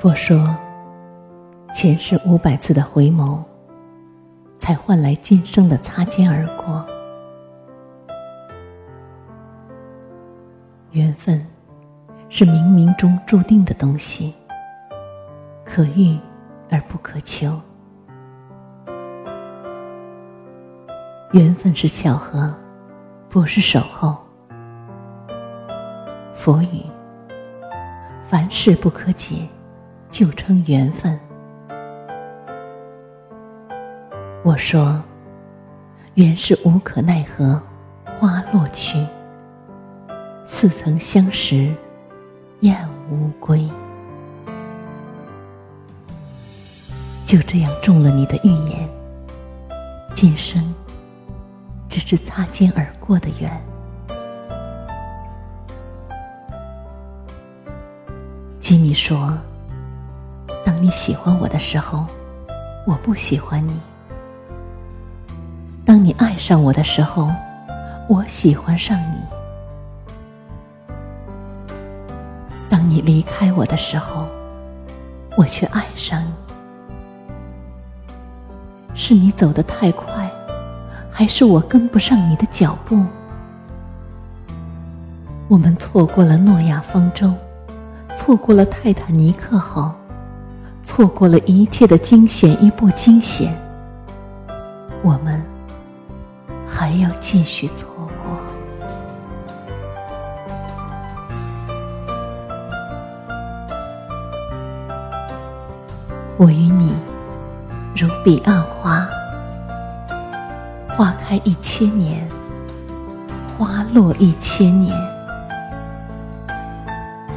佛说，前世五百次的回眸，才换来今生的擦肩而过。缘分是冥冥中注定的东西，可遇而不可求。缘分是巧合，不是守候。佛语：凡事不可解。就称缘分。我说，缘是无可奈何，花落去，似曾相识，燕无归。就这样中了你的预言，今生只是擦肩而过的缘。吉米说。当你喜欢我的时候，我不喜欢你；当你爱上我的时候，我喜欢上你；当你离开我的时候，我却爱上你。是你走得太快，还是我跟不上你的脚步？我们错过了诺亚方舟，错过了泰坦尼克号。错过了一切的惊险与不惊险，我们还要继续错过。我与你如彼岸花，花开一千年，花落一千年，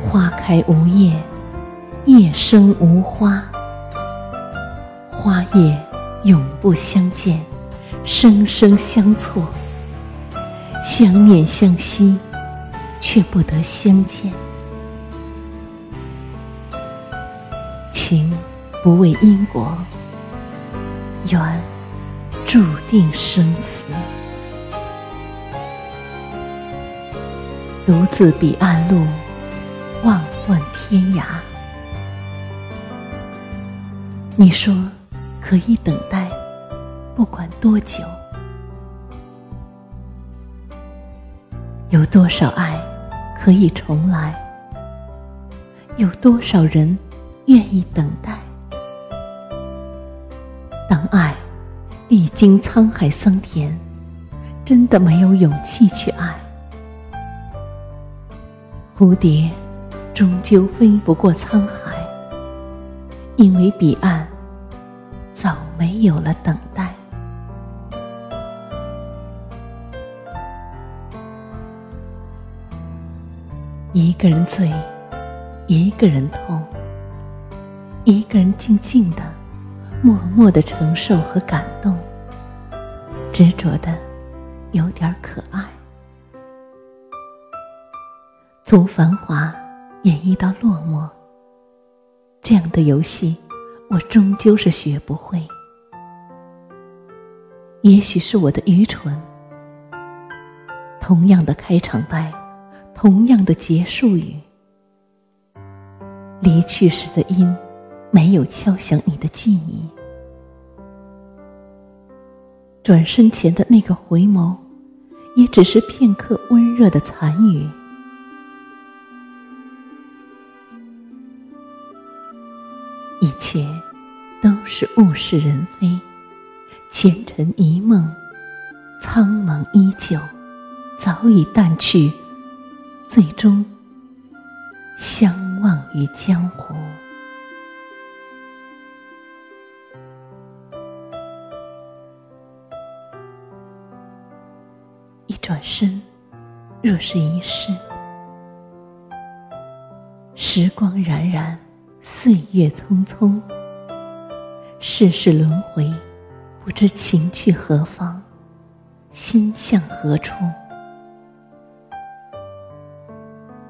花开无叶。夜生无花，花叶永不相见，生生相错，相念相惜，却不得相见。情不为因果，缘注定生死。独自彼岸路，望断天涯。你说可以等待，不管多久。有多少爱可以重来？有多少人愿意等待？当爱历经沧海桑田，真的没有勇气去爱。蝴蝶终究飞不过沧海。因为彼岸早没有了等待，一个人醉，一个人痛，一个人静静的、默默的承受和感动，执着的有点可爱。从繁华演绎到落寞。这样的游戏，我终究是学不会。也许是我的愚蠢。同样的开场白，同样的结束语，离去时的音，没有敲响你的记忆。转身前的那个回眸，也只是片刻温热的残余。且都是物是人非前尘一梦苍茫依旧早已淡去最终相忘于江湖。一转身若是一世时光冉冉岁月匆匆，世事轮回，不知情去何方，心向何处。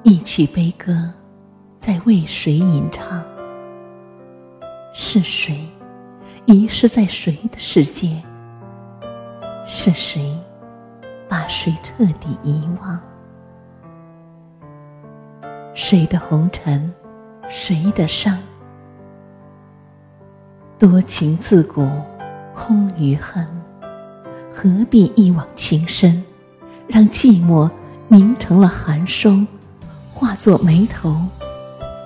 一曲悲歌，在为谁吟唱？是谁遗失在谁的世界？是谁把谁彻底遗忘？谁的红尘，谁的伤？多情自古空余恨，何必一往情深？让寂寞凝成了寒霜，化作眉头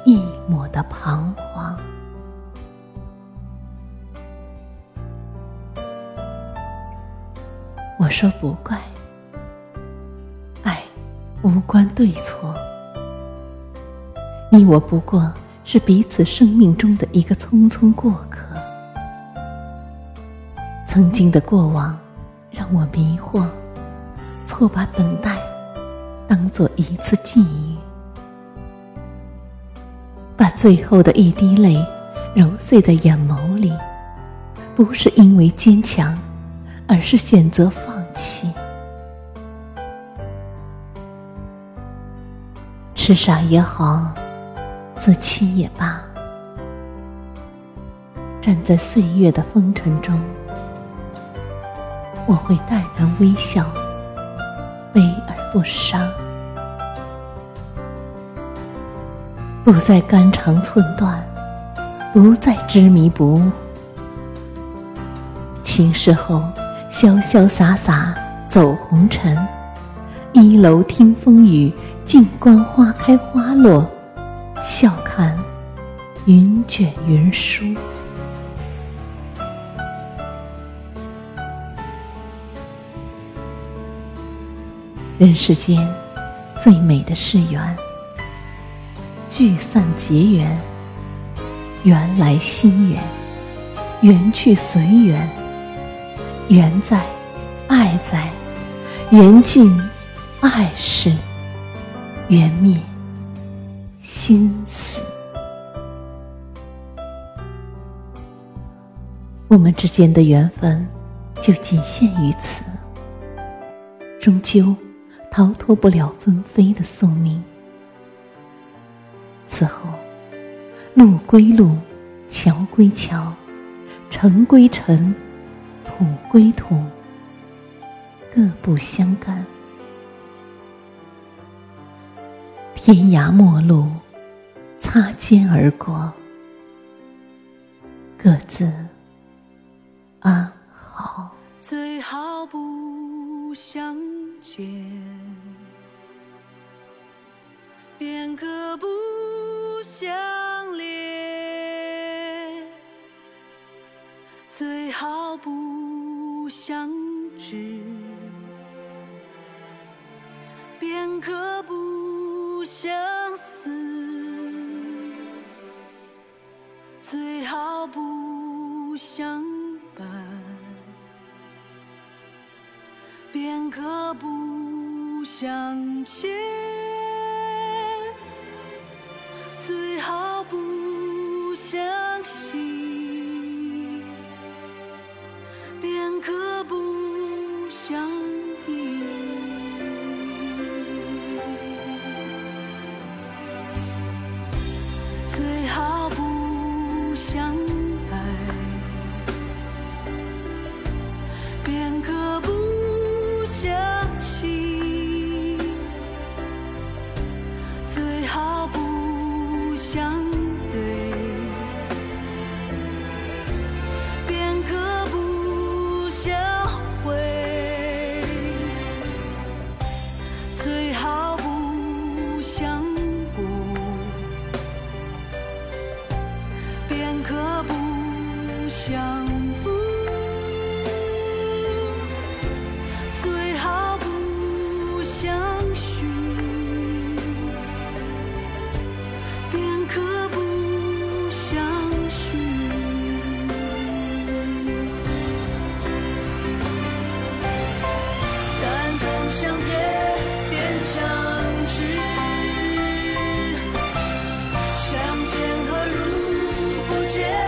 一抹的彷徨。我说不怪，爱无关对错。你我不过是彼此生命中的一个匆匆过客，曾经的过往让我迷惑，错把等待当做一次际遇，把最后的一滴泪揉碎在眼眸里，不是因为坚强，而是选择放弃，痴傻也好。自欺也罢，站在岁月的风尘中，我会淡然微笑，悲而不伤，不再肝肠寸断，不再执迷不悟。情逝后，潇潇洒洒走红尘，一楼听风雨，静观花开花落。笑看云卷云舒，人世间最美的是缘，聚散结缘，缘来心缘，缘去随缘，缘在，爱在，缘尽，爱逝，缘灭。心死，我们之间的缘分就仅限于此，终究逃脱不了纷飞的宿命。此后，路归路，桥归桥，尘归尘，土归土，各不相干。天涯陌路，擦肩而过，各自安好。最好不相见，便可不相恋；最好不相知，便可不。相思，最好不相伴，便可不相欠。最好不相惜，结